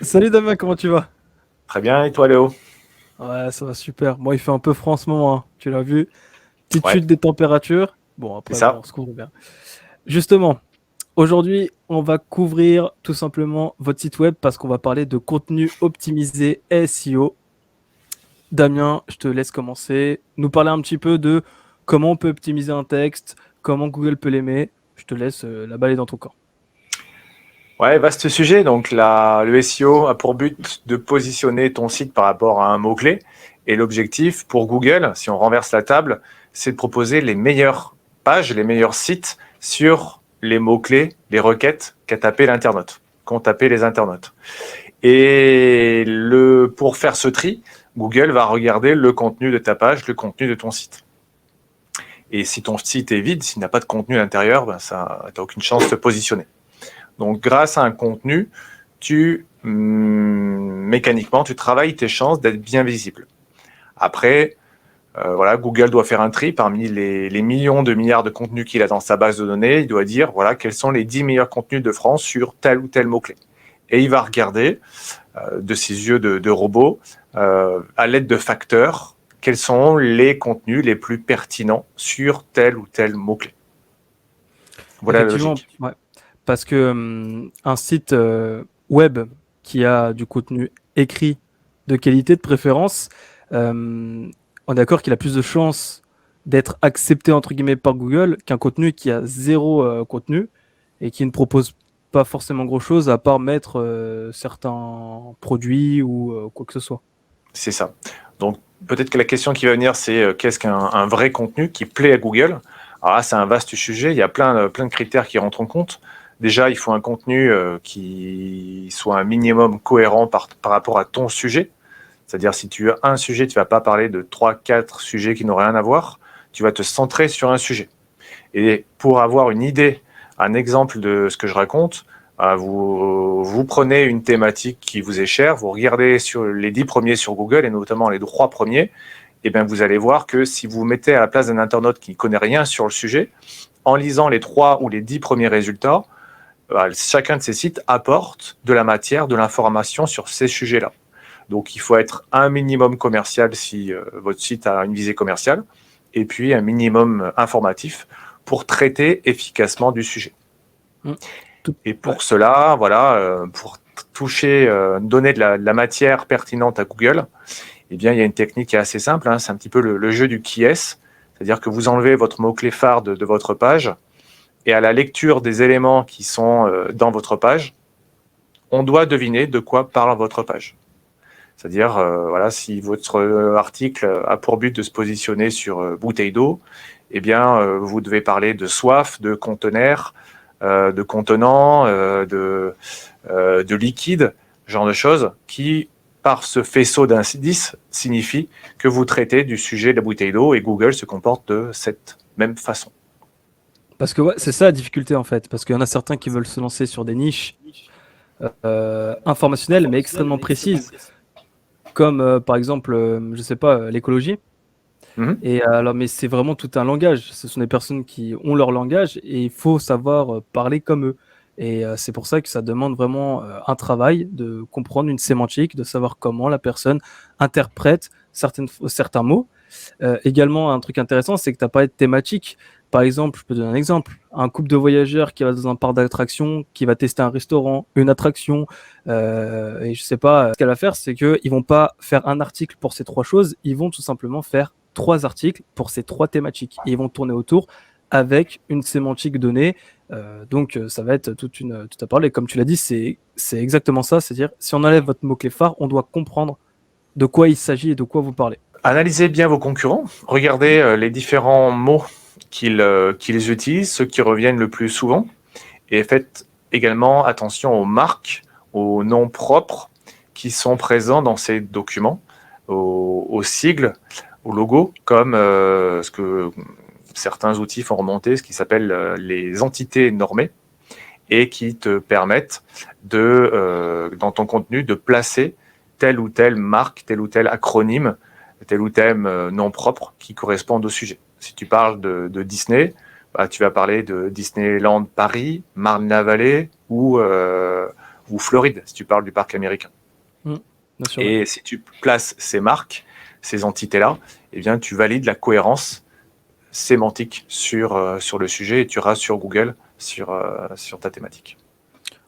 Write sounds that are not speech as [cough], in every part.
Salut Damien, comment tu vas? Très bien, et toi Léo? Ouais, ça va super. Moi, il fait un peu froid en ce moment, hein. tu l'as vu. Petite chute des températures. Bon, après, ça. on se couvre bien. Justement, aujourd'hui, on va couvrir tout simplement votre site web parce qu'on va parler de contenu optimisé SEO. Damien, je te laisse commencer. Nous parler un petit peu de comment on peut optimiser un texte, comment Google peut l'aimer. Je te laisse euh, la balle dans ton camp. Ouais, vaste sujet. Donc, la, le SEO a pour but de positionner ton site par rapport à un mot-clé. Et l'objectif pour Google, si on renverse la table, c'est de proposer les meilleures pages, les meilleurs sites sur les mots-clés, les requêtes qu'a tapé l'internaute, qu'ont tapé les internautes. Et le, pour faire ce tri, Google va regarder le contenu de ta page, le contenu de ton site. Et si ton site est vide, s'il n'a pas de contenu à l'intérieur, ben ça, tu n'as aucune chance de te positionner. Donc, grâce à un contenu, tu hum, mécaniquement, tu travailles tes chances d'être bien visible. Après, euh, voilà, Google doit faire un tri parmi les, millions de milliards de contenus qu'il a dans sa base de données. Il doit dire voilà quels sont les 10 meilleurs contenus de France sur tel ou tel mot-clé. Et il va regarder euh, de ses yeux de, robot, euh, à l'aide de facteurs, quels sont les contenus les plus pertinents sur tel ou tel mot-clé. Voilà la logique. Parce que hum, un site euh, web qui a du contenu écrit de qualité de préférence, hum, on est d'accord qu'il a plus de chances d'être accepté entre guillemets par Google qu'un contenu qui a zéro euh, contenu et qui ne propose pas forcément grand chose à part mettre euh, certains produits ou quoi que ce soit. C'est ça. Donc peut-être que la question qui va venir, c'est qu'est-ce qu'un vrai contenu qui plaît à Google? Alors là, c'est un vaste sujet. Il y a plein, plein de critères qui rentrent en compte. Déjà, il faut un contenu euh, qui soit un minimum cohérent par, rapport à ton sujet. C'est-à-dire, si tu as un sujet, tu ne vas pas parler de trois, quatre sujets qui n'ont rien à voir. Tu vas te centrer sur un sujet. Et pour avoir une idée, un exemple de ce que je raconte, euh, vous, prenez une thématique qui vous est chère, vous regardez sur les dix premiers sur Google et notamment les trois premiers, et bien vous allez voir que si vous mettez à la place d'un internaute qui ne connaît rien sur le sujet, en lisant les trois ou les dix premiers résultats, chacun de ces sites apporte de la matière, de l'information sur ces sujets-là. Donc il faut être un minimum commercial si euh, votre site a une visée commerciale, et puis un minimum informatif pour traiter efficacement du sujet. Mmh. Et pour cela, voilà, euh, pour toucher, donner de la, matière pertinente à Google, eh bien, il y a une technique qui est assez simple. Hein, c'est un petit peu le, jeu du qui est, c'est-à-dire que vous enlevez votre mot-clé phare de, votre page, et à la lecture des éléments qui sont euh, dans votre page, on doit deviner de quoi parle votre page. C'est-à-dire, euh, voilà, si votre article a pour but de se positionner sur euh, bouteille d'eau, eh bien, vous devez parler de soif, de conteneur, de contenant, de, de liquide, genre de choses qui, par ce faisceau d'indices, signifie que vous traitez du sujet de la bouteille d'eau et Google se comporte de cette même façon. Parce que ouais, c'est ça la difficulté en fait. Parce qu'il y en a certains qui veulent se lancer sur des niches euh, informationnelles mais extrêmement précises, comme euh, par exemple, euh, je sais pas, l'écologie. Mhm. Et alors, mais c'est vraiment tout un langage. Ce sont des personnes qui ont leur langage et il faut savoir parler comme eux. Et c'est pour ça que ça demande vraiment un travail de comprendre une sémantique, de savoir comment la personne interprète certaines, certains mots. Également, un truc intéressant, c'est que tu as parlé de thématique. Par exemple, je peux donner un exemple. Un couple de voyageurs qui va dans un parc d'attractions, qui va tester un restaurant, une attraction, euh, et je sais pas, ce qu'elle va faire, c'est qu'ils vont pas faire un article pour ces trois choses, ils vont tout simplement faire trois articles pour ces trois thématiques. Et ils vont tourner autour avec une sémantique donnée. Euh, donc, ça va être toute une, tout à parler. Comme tu l'as dit, c'est exactement ça. C'est-à-dire, si on enlève votre mot-clé phare, on doit comprendre de quoi il s'agit et de quoi vous parlez. Analysez bien vos concurrents. Regardez euh, les différents mots euh, qu'ils utilisent, ceux qui reviennent le plus souvent. Et faites également attention aux marques, aux noms propres qui sont présents dans ces documents, aux, sigles, aux logos, comme euh, ce que certains outils font remonter, ce qui s'appelle les entités normées, et qui te permettent de, dans ton contenu, de placer telle ou telle marque, tel ou tel acronyme, tel ou tel nom propre qui correspondent au sujet. Si tu parles de, Disney, bah, tu vas parler de Disneyland Paris, Marne-la-Vallée ou, euh, ou Floride, si tu parles du parc américain. Mmh, sûr, Et si tu places ces marques, ces entités-là, eh bien, tu valides la cohérence sémantique sur, euh, sur le sujet et tu iras sur Google sur, euh, sur ta thématique.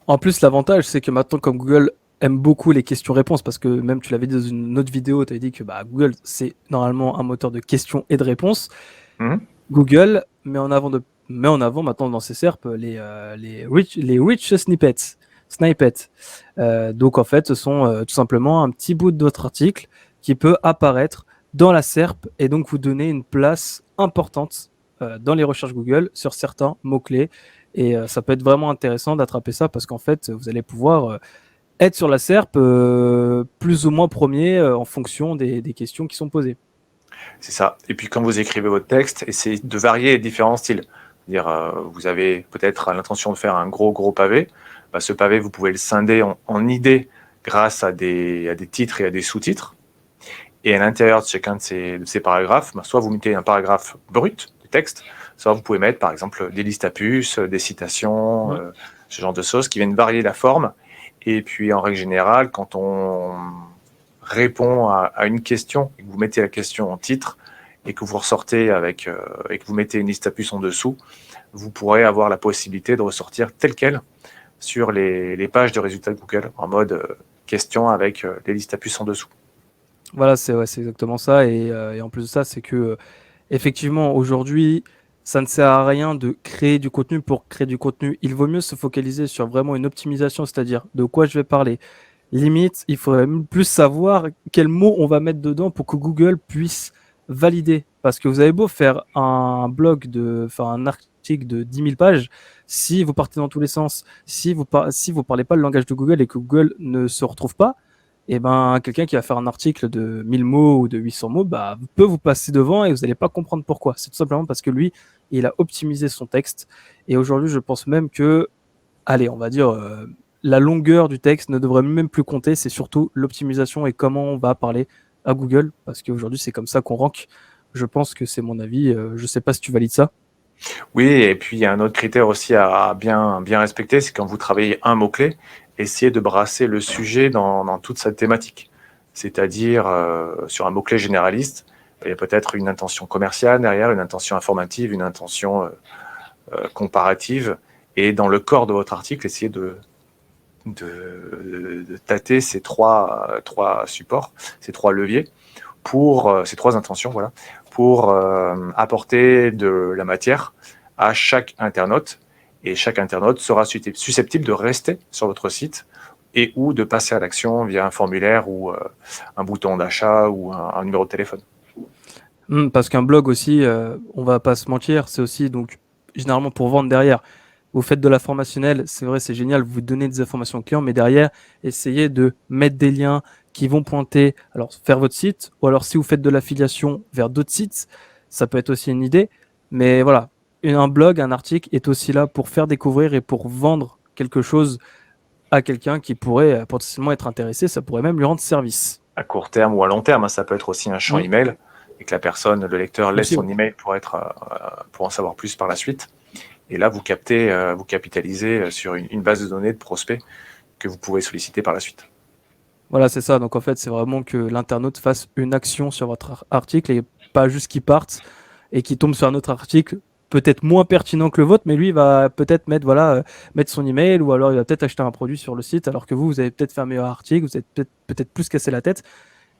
En plus, l'avantage, c'est que maintenant, comme Google aime beaucoup les questions-réponses, parce que même tu l'avais dit dans une autre vidéo, tu avais dit que bah, Google, c'est normalement un moteur de questions et de réponses. Mhm. Google met en avant, de, met en avant maintenant dans ses SERP les, euh, les, rich, les rich snippets. snippets. Euh, donc en fait, ce sont euh, tout simplement un petit bout de votre article qui peut apparaître dans la SERP et donc vous donner une place importante euh, dans les recherches Google sur certains mots-clés. Et euh, ça peut être vraiment intéressant d'attraper ça parce qu'en fait, vous allez pouvoir euh, être sur la SERP euh, plus ou moins premier euh, en fonction des, des questions qui sont posées. C'est ça. Et puis quand vous écrivez votre texte, essayez de varier les différents styles. Dire, euh, vous avez peut-être l'intention de faire un gros gros pavé. Bah, ce pavé, vous pouvez le scinder en, en idées grâce à des, à des titres et à des sous-titres. Et à l'intérieur de chacun de ces, de ces paragraphes, bah, soit vous mettez un paragraphe brut du texte, soit vous pouvez mettre par exemple des listes à puces, des citations, ce genre de choses qui viennent varier la forme. Et puis en règle générale, quand on répond à, une question et que vous mettez la question en titre et que vous ressortez avec euh, et que vous mettez une liste à puces en dessous, vous pourrez avoir la possibilité de ressortir tel quel sur les, pages de résultats de Google en mode euh, question avec euh, les listes à puces en dessous. Voilà, c'est exactement ça. Et, et en plus de ça, c'est que effectivement, aujourd'hui, ça ne sert à rien de créer du contenu pour créer du contenu. Il vaut mieux se focaliser sur vraiment une optimisation, c'est-à-dire de quoi je vais parler. Limite, il faudrait plus savoir quels mots on va mettre dedans pour que Google puisse valider. Parce que vous avez beau faire un blog de, enfin un article de 10 000 pages, si vous partez dans tous les sens, si vous par- si vous parlez pas le langage de Google et que Google ne se retrouve pas, et ben quelqu'un qui va faire un article de 1000 mots ou de 800 mots bah, peut vous passer devant et vous n'allez pas comprendre pourquoi. C'est tout simplement parce que lui, il a optimisé son texte. Et aujourd'hui, je pense même que, allez, on va dire, euh, la longueur du texte ne devrait même plus compter. C'est surtout l'optimisation et comment on va parler à Google. Parce qu'aujourd'hui, c'est comme ça qu'on rank. Je pense que c'est mon avis. Euh, je sais pas si tu valides ça. Oui, et puis il y a un autre critère aussi à bien, bien respecter, c'est quand vous travaillez un mot-clé, essayez de brasser le sujet dans, toute sa thématique. C'est-à-dire, euh, sur un mot-clé généraliste, il y a peut-être une intention commerciale derrière, une intention informative, une intention euh, euh, comparative. Et dans le corps de votre article, essayez de, de, tâter ces trois, trois supports, ces trois leviers, pour ces trois intentions, voilà, pour apporter de la matière à chaque internaute. Et chaque internaute sera suscept- susceptible de rester sur votre site et ou de passer à l'action via un formulaire ou euh, un bouton d'achat ou un, numéro de téléphone. Hmm, parce qu'un blog aussi, euh, on va pas se mentir, c'est aussi donc généralement pour vendre derrière. Vous faites de la formationnelle, c'est vrai, c'est génial, vous donnez des informations aux clients, mais derrière, essayez de mettre des liens qui vont pointer, alors vers votre site, ou alors si vous faites de l'affiliation vers d'autres sites, ça peut être aussi une idée. Mais voilà, un blog, un article est aussi là pour faire découvrir et pour vendre quelque chose à quelqu'un qui pourrait euh, potentiellement être intéressé, ça pourrait même lui rendre service. À court terme ou à long terme, hein, ça peut être aussi un champ Oui. email et que la personne, le lecteur, laisse Aussi, son email pour, être, euh, pour en savoir plus par la suite. Et là, vous captez, euh, vous capitalisez euh, sur une, une base de données de prospects que vous pouvez solliciter par la suite. Voilà, c'est ça. Donc en fait, c'est vraiment que l'internaute fasse une action sur votre ar- article et pas juste qu'il parte et qu'il tombe sur un autre article peut-être moins pertinent que le vôtre, mais lui il va peut-être mettre voilà euh, mettre son email ou alors il va peut-être acheter un produit sur le site alors que vous vous avez peut-être fait un meilleur article, vous avez peut-être peut-être plus cassé la tête,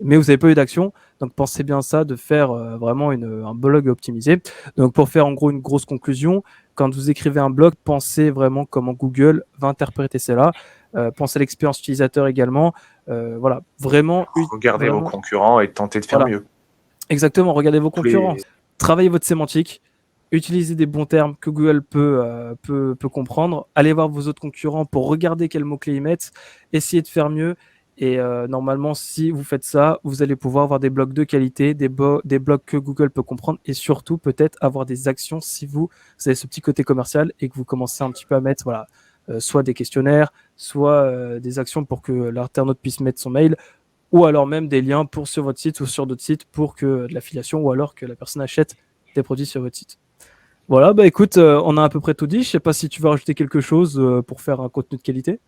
mais vous n'avez pas eu d'action. Donc pensez bien ça de faire euh, vraiment une, un blog optimisé. Donc pour faire en gros une grosse conclusion, quand vous écrivez un blog, pensez vraiment comment Google va interpréter cela. Euh, pensez à l'expérience utilisateur également. Voilà, vraiment. Regardez vraiment- vos concurrents et tentez de faire Voilà. mieux. Exactement, regardez vos les- concurrents. Travaillez votre sémantique. Utilisez des bons termes que Google peut, euh, peut, peut comprendre. Allez voir vos autres concurrents pour regarder quels mots-clés ils mettent. Essayez de faire mieux. Et euh, normalement, si vous faites ça, vous allez pouvoir avoir des blogs de qualité, des, des blogs que Google peut comprendre et surtout peut-être avoir des actions si vous, avez ce petit côté commercial et que vous commencez un petit peu à mettre voilà, euh, soit des questionnaires, soit des actions pour que l'internaute puisse mettre son mail ou alors même des liens pour sur votre site ou sur d'autres sites pour que de l'affiliation ou alors que la personne achète des produits sur votre site. Voilà, bah écoute, euh, on a à peu près tout dit. Je sais pas si tu veux rajouter quelque chose euh, pour faire un contenu de qualité.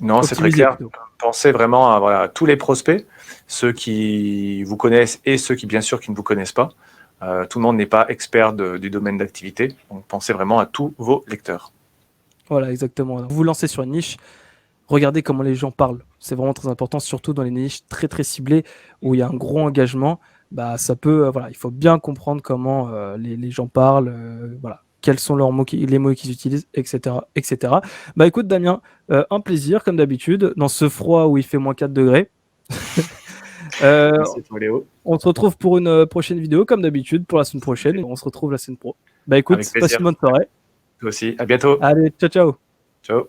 Non, c'est très clair. plutôt. Pensez vraiment à voilà, tous les prospects, ceux qui vous connaissent et ceux qui, bien sûr, qui ne vous connaissent pas. Euh, tout le monde n'est pas expert de- du domaine d'activité. Donc, pensez vraiment à tous vos lecteurs. Voilà, exactement. Vous vous lancez sur une niche, regardez comment les gens parlent. C'est vraiment très important, surtout dans les niches très très ciblées où il y a un gros engagement. Bah, ça peut, euh, voilà, il faut bien comprendre comment euh, les, les gens parlent, euh, voilà, quels sont leurs mots, qui- les mots qu'ils utilisent, etc., etc. Bah, écoute, Damien, euh, un plaisir comme d'habitude dans ce froid où il fait moins 4 degrés. [laughs] Euh, Merci, toi, Léo. on se retrouve pour une prochaine vidéo comme d'habitude pour la semaine prochaine. et On se retrouve la semaine pro. Bah écoute, passe une bonne soirée. Toi aussi. À bientôt. Allez, ciao ciao. Ciao.